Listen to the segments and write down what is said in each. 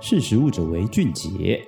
识食物者为俊杰。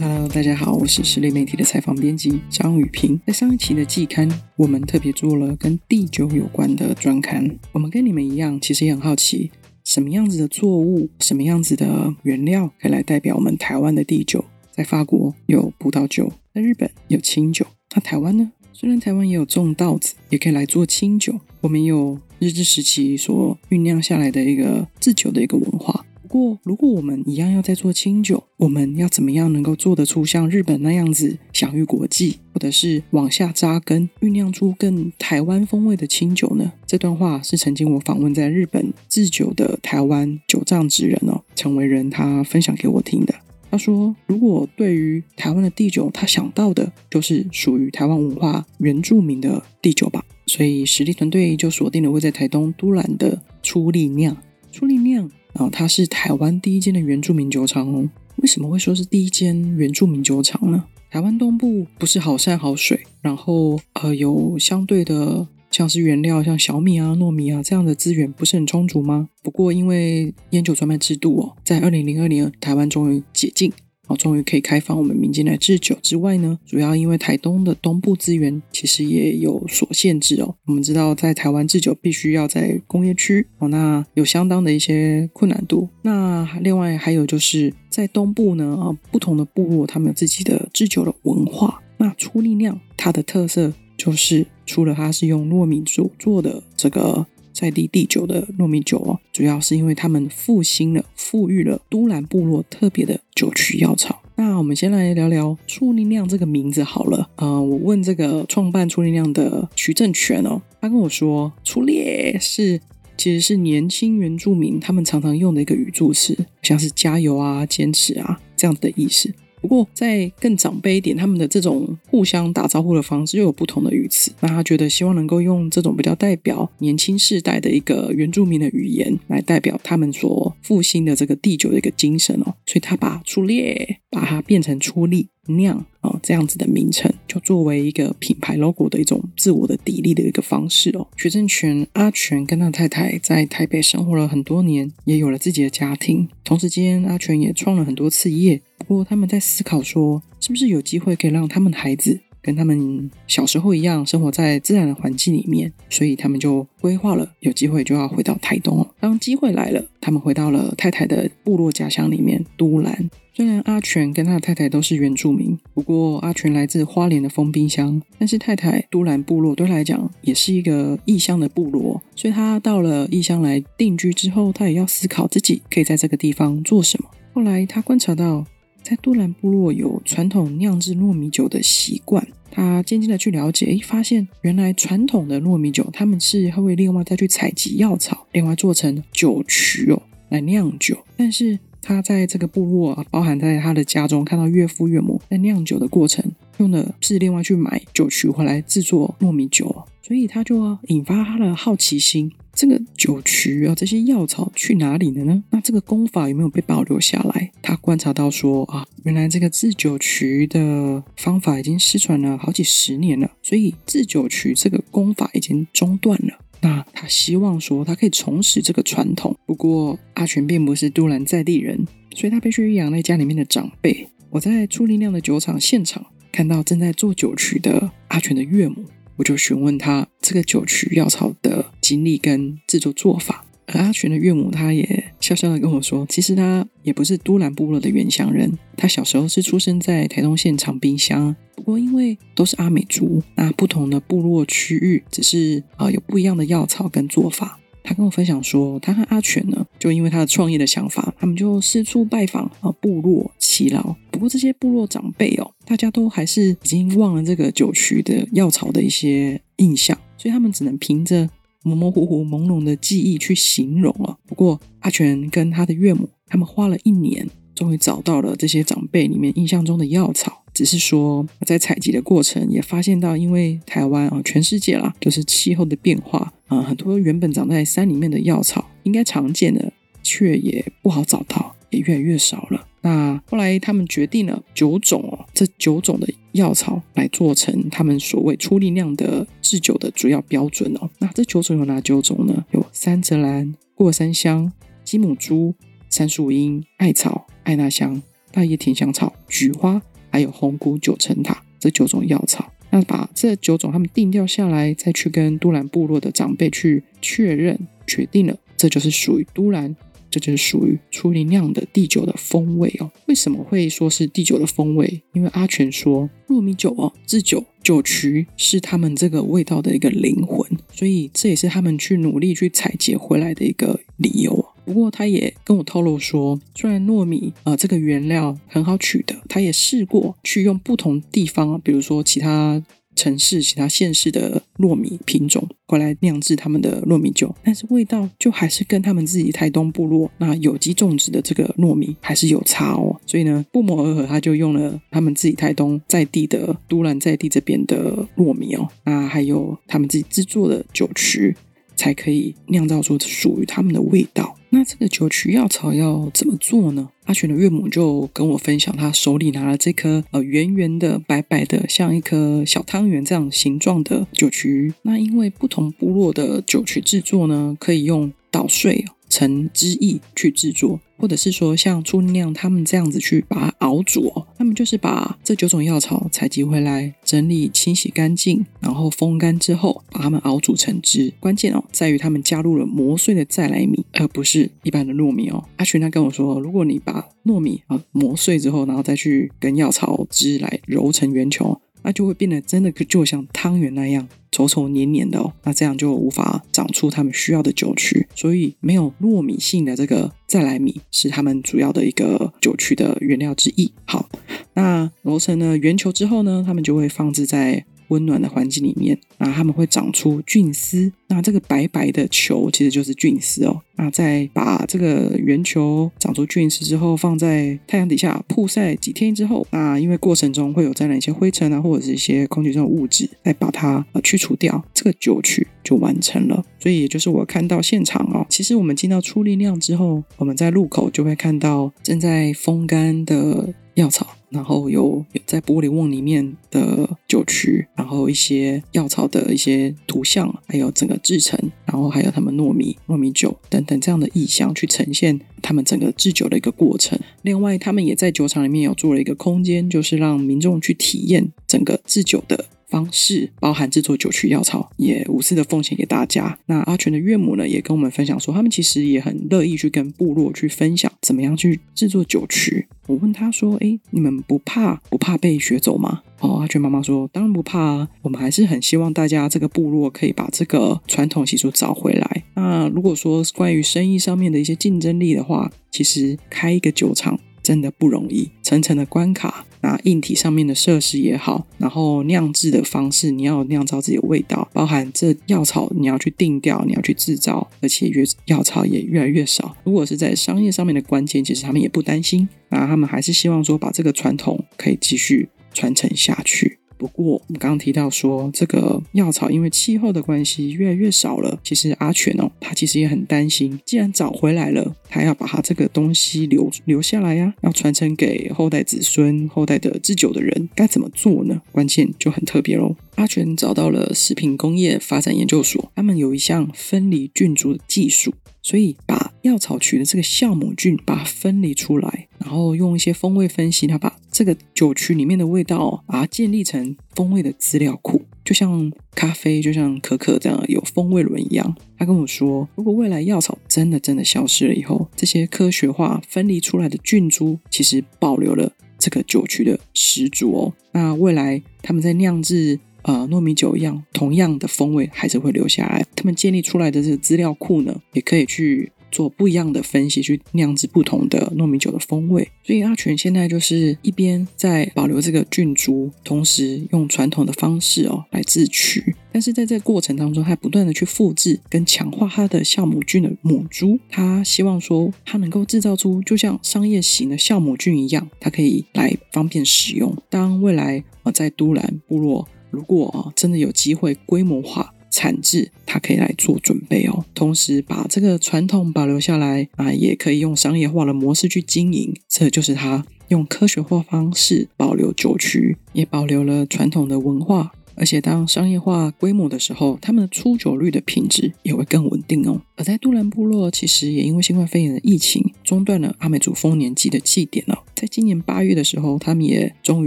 Hello，大家好，我是食力媒体的采访编辑张宇平。在上一期的季刊，我们特别做了跟地酒有关的专刊。我们跟你们一样，其实也很好奇，什么样子的作物，什么样子的原料，可以来代表我们台湾的地酒。在法国有葡萄酒，在日本有清酒，那台湾呢？虽然台湾也有种稻子，也可以来做清酒。我们有日治时期所酝酿下来的一个制酒的一个文化。不过，如果我们一样要在做清酒，我们要怎么样能够做得出像日本那样子享誉国际，或者是往下扎根，酝酿出更台湾风味的清酒呢？这段话是曾经我访问在日本制酒的台湾酒藏职人哦，陈维仁他分享给我听的。他说，如果对于台湾的地酒，他想到的就是属于台湾文化原住民的地酒吧，所以实力团队就锁定了位在台东都兰的初力酿。初力酿。啊，它是台湾第一间的原住民酒厂哦。为什么会说是第一间原住民酒厂呢？台湾东部不是好山好水，然后呃有相对的像是原料像小米啊、糯米啊这样的资源不是很充足吗？不过因为烟酒专卖制度哦，在二零零二年台湾终于解禁。哦，终于可以开放我们民间来制酒之外呢，主要因为台东的东部资源其实也有所限制哦。我们知道，在台湾制酒必须要在工业区哦，那有相当的一些困难度。那另外还有就是在东部呢，啊，不同的部落他们有自己的制酒的文化。那初力酿它的特色就是，除了它是用糯米做做的这个。在地地酒的糯米酒哦，主要是因为他们复兴了、富裕了都兰部落特别的酒曲药草。那我们先来聊聊初力酿这个名字好了。呃，我问这个创办初力酿的徐正权哦，他跟我说，初力是其实是年轻原住民他们常常用的一个语助词，像是加油啊、坚持啊这样的意思。不过，在更长辈一点，他们的这种互相打招呼的方式又有不同的语词。那他觉得希望能够用这种比较代表年轻世代的一个原住民的语言，来代表他们所复兴的这个地球的一个精神哦。所以他把出列把它变成出力酿啊、哦、这样子的名称，就作为一个品牌 logo 的一种自我的砥砺的一个方式哦。徐正权阿全跟他太太在台北生活了很多年，也有了自己的家庭。同时间，阿全也创了很多次业。不过他们在思考说，是不是有机会可以让他们的孩子跟他们小时候一样，生活在自然的环境里面，所以他们就规划了有机会就要回到台东。当机会来了，他们回到了太太的部落家乡里面都兰。虽然阿全跟他的太太都是原住民，不过阿全来自花莲的丰滨乡，但是太太都兰部落对他来讲也是一个异乡的部落，所以他到了异乡来定居之后，他也要思考自己可以在这个地方做什么。后来他观察到。在杜兰部落有传统酿制糯米酒的习惯，他渐渐的去了解，诶，发现原来传统的糯米酒他们是会另外再去采集药草，另外做成酒曲哦来酿酒。但是他在这个部落，包含在他的家中看到岳父岳母在酿酒的过程，用的是另外去买酒曲回来制作糯米酒，所以他就引发他的好奇心。这个酒曲啊，这些药草去哪里了呢？那这个功法有没有被保留下来？他观察到说啊，原来这个制酒曲的方法已经失传了好几十年了，所以制酒曲这个功法已经中断了。那他希望说他可以重拾这个传统。不过阿全并不是都兰在地人，所以他必须养在家里面的长辈。我在初力酿的酒厂现场看到正在做酒曲的阿全的岳母。我就询问他这个酒曲药草的经历跟制作做法，而阿全的岳母他也笑笑的跟我说，其实他也不是都兰部落的原乡人，他小时候是出生在台东县长滨乡，不过因为都是阿美族，那不同的部落区域只是啊、有不一样的药草跟做法。他跟我分享说，他和阿全呢，就因为他的创业的想法，他们就四处拜访啊部落耆老。不过这些部落长辈哦，大家都还是已经忘了这个酒曲的药草的一些印象，所以他们只能凭着模模糊糊、朦胧的记忆去形容啊。不过阿全跟他的岳母，他们花了一年，终于找到了这些长辈里面印象中的药草。只是说，在采集的过程也发现到，因为台湾啊，全世界啦，就是气候的变化啊，很多原本长在山里面的药草，应该常见的，却也不好找到，也越来越少了。那后来他们决定了九种哦，这九种的药草来做成他们所谓出力酿的制酒的主要标准哦。那这九种有哪九种呢？有三泽兰、过山香、鸡母珠、山树樱、艾草、艾纳香、大叶甜香草、菊花，还有红菇九层塔这九种药草。那把这九种他们定调下来，再去跟都兰部落的长辈去确认，决定了，这就是属于都兰。这就是属于初林酿的地酒的风味哦。为什么会说是地酒的风味？因为阿全说糯米酒哦，制酒酒曲是他们这个味道的一个灵魂，所以这也是他们去努力去采集回来的一个理由。不过他也跟我透露说，虽然糯米呃这个原料很好取得，他也试过去用不同地方，比如说其他。城市其他县市的糯米品种过来酿制他们的糯米酒，但是味道就还是跟他们自己台东部落那有机种植的这个糯米还是有差哦。所以呢，不谋而合，他就用了他们自己台东在地的都兰在地这边的糯米哦，那还有他们自己制作的酒曲，才可以酿造出属于他们的味道。那这个酒曲药草要怎么做呢？阿全的岳母就跟我分享，他手里拿了这颗呃圆圆的、白白的，像一颗小汤圆这样形状的酒曲。那因为不同部落的酒曲制作呢，可以用捣碎成汁液去制作。或者是说像初酿他们这样子去把它熬煮哦，他们就是把这九种药草采集回来，整理清洗干净，然后风干之后，把它们熬煮成汁。关键哦在于他们加入了磨碎的再来米，而不是一般的糯米哦。阿群他跟我说，如果你把糯米啊磨碎之后，然后再去跟药草汁来揉成圆球，那就会变得真的就像汤圆那样。稠稠黏黏的哦，那这样就无法长出他们需要的酒曲，所以没有糯米性的这个再来米是他们主要的一个酒曲的原料之一。好，那揉成了圆球之后呢，他们就会放置在温暖的环境里面，那它们会长出菌丝。那这个白白的球其实就是菌丝哦。那再把这个圆球长出菌丝之后，放在太阳底下曝晒几天之后，那因为过程中会有沾染一些灰尘啊，或者是一些空气中的物质，再把它呃去除掉，这个酒曲就完成了。所以也就是我看到现场哦，其实我们进到初林酿之后，我们在路口就会看到正在风干的药草。然后有在玻璃瓮里面的酒曲，然后一些药草的一些图像，还有整个制成，然后还有他们糯米、糯米酒等等这样的意象去呈现他们整个制酒的一个过程。另外，他们也在酒厂里面有做了一个空间，就是让民众去体验整个制酒的。方式包含制作酒曲药草，也无私的奉献给大家。那阿全的岳母呢，也跟我们分享说，他们其实也很乐意去跟部落去分享怎么样去制作酒曲。我问他说：“哎，你们不怕不怕被学走吗？”哦，阿全妈妈说：“当然不怕啊，我们还是很希望大家这个部落可以把这个传统习俗找回来。那如果说关于生意上面的一些竞争力的话，其实开一个酒厂真的不容易，层层的关卡。”那硬体上面的设施也好，然后酿制的方式，你要酿造自己的味道，包含这药草你要去定调，你要去制造，而且越药草也越来越少。如果是在商业上面的关键，其实他们也不担心，那他们还是希望说把这个传统可以继续传承下去。不过，我们刚刚提到说，这个药草因为气候的关系越来越少了。其实阿全哦，他其实也很担心，既然找回来了，他要把他这个东西留留下来呀，要传承给后代子孙、后代的制酒的人，该怎么做呢？关键就很特别喽。阿全找到了食品工业发展研究所，他们有一项分离菌株的技术，所以把药草曲的这个酵母菌把它分离出来，然后用一些风味分析，他把这个酒曲里面的味道，把它建立成风味的资料库，就像咖啡，就像可可这样有风味轮一样。他跟我说，如果未来药草真的真的消失了以后，这些科学化分离出来的菌株，其实保留了这个酒曲的始祖哦。那未来他们在酿制呃糯米酒一样，同样的风味还是会留下来。他们建立出来的这个资料库呢，也可以去。做不一样的分析，去酿制不同的糯米酒的风味。所以阿全现在就是一边在保留这个菌株，同时用传统的方式哦来制取。但是在这个过程当中，他不断的去复制跟强化他的酵母菌的母株。他希望说，他能够制造出就像商业型的酵母菌一样，它可以来方便使用。当未来呃在都兰部落，如果啊真的有机会规模化。产制，它可以来做准备哦。同时把这个传统保留下来啊，也可以用商业化的模式去经营。这就是他用科学化方式保留酒曲，也保留了传统的文化。而且当商业化规模的时候，他们的出酒率的品质也会更稳定哦。而在都兰部落，其实也因为新冠肺炎的疫情，中断了阿美族丰年祭的祭典哦。在今年八月的时候，他们也终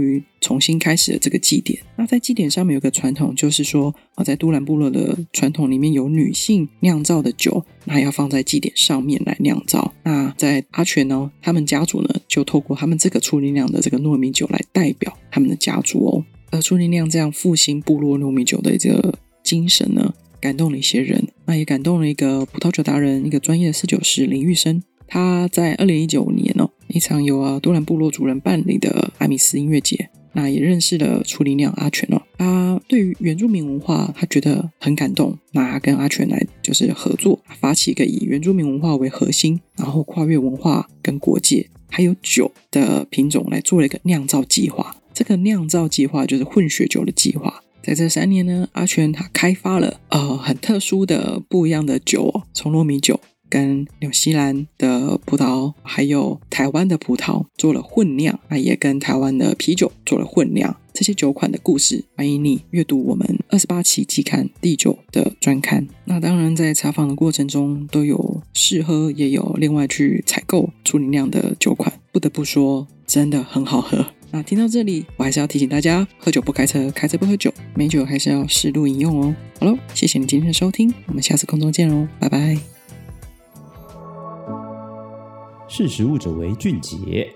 于重新开始了这个祭典。那在祭典上面有个传统，就是说啊，在都兰部落的传统里面有女性酿造的酒，那要放在祭典上面来酿造。那在阿全呢，他们家族呢，就透过他们这个初龄酿的这个糯米酒来代表他们的家族哦。而初龄酿这样复兴部落糯米酒的这个精神呢，感动了一些人，那也感动了一个葡萄酒达人，一个专业的侍酒师林玉生。他在二零一九年哦，一场由啊多兰部落族人办理的艾米斯音乐节，那也认识了初龄酿阿全哦。他对于原住民文化，他觉得很感动，那他跟阿全来就是合作，发起一个以原住民文化为核心，然后跨越文化跟国界，还有酒的品种来做了一个酿造计划。这个酿造计划就是混血酒的计划。在这三年呢，阿全他开发了呃很特殊的不一样的酒哦，从糯米酒跟纽西兰的葡萄，还有台湾的葡萄做了混酿，那也跟台湾的啤酒做了混酿。这些酒款的故事，欢迎你阅读我们二十八期季刊第九的专刊。那当然，在采访的过程中都有试喝，也有另外去采购处理酿的酒款。不得不说，真的很好喝。那听到这里，我还是要提醒大家：喝酒不开车，开车不喝酒，美酒还是要适度饮用哦。好喽，谢谢你今天的收听，我们下次空中见喽，拜拜。识时务者为俊杰。